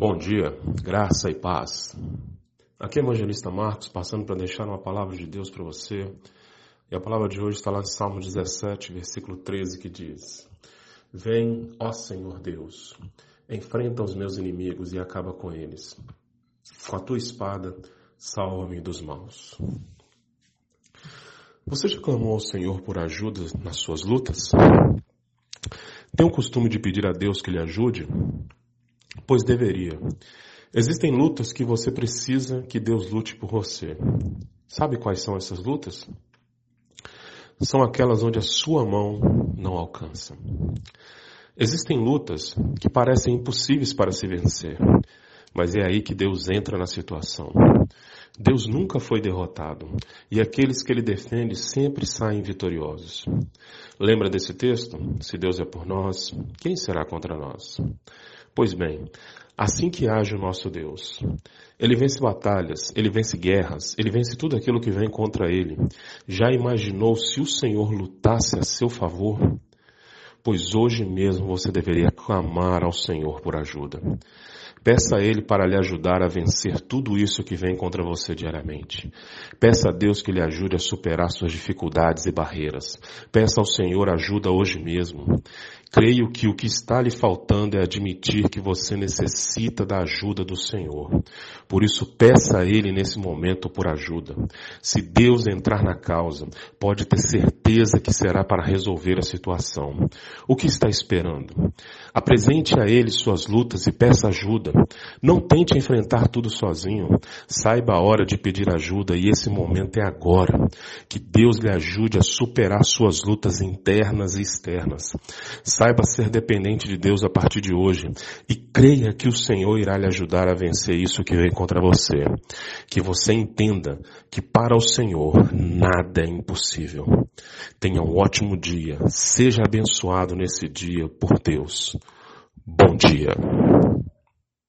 Bom dia, graça e paz. Aqui é o evangelista Marcos, passando para deixar uma palavra de Deus para você. E a palavra de hoje está lá em Salmo 17, versículo 13, que diz: Vem, ó Senhor Deus, enfrenta os meus inimigos e acaba com eles. Com a tua espada, salva-me dos maus. Você já clamou ao Senhor por ajuda nas suas lutas? Tem o costume de pedir a Deus que lhe ajude? Pois deveria. Existem lutas que você precisa que Deus lute por você. Sabe quais são essas lutas? São aquelas onde a sua mão não alcança. Existem lutas que parecem impossíveis para se vencer, mas é aí que Deus entra na situação. Deus nunca foi derrotado e aqueles que ele defende sempre saem vitoriosos. Lembra desse texto? Se Deus é por nós, quem será contra nós? Pois bem, assim que age o nosso Deus, ele vence batalhas, ele vence guerras, ele vence tudo aquilo que vem contra ele. Já imaginou se o Senhor lutasse a seu favor? Pois hoje mesmo você deveria clamar ao Senhor por ajuda. Peça a Ele para lhe ajudar a vencer tudo isso que vem contra você diariamente. Peça a Deus que lhe ajude a superar suas dificuldades e barreiras. Peça ao Senhor ajuda hoje mesmo. Creio que o que está lhe faltando é admitir que você necessita da ajuda do Senhor. Por isso, peça a Ele nesse momento por ajuda. Se Deus entrar na causa, pode ter certeza que será para resolver a situação. O que está esperando? Apresente a Ele suas lutas e peça ajuda. Não tente enfrentar tudo sozinho. Saiba a hora de pedir ajuda e esse momento é agora. Que Deus lhe ajude a superar suas lutas internas e externas. Saiba ser dependente de Deus a partir de hoje e creia que o Senhor irá lhe ajudar a vencer isso que vem contra você. Que você entenda que para o Senhor nada é impossível. Tenha um ótimo dia. Seja abençoado nesse dia por Deus. Bom dia.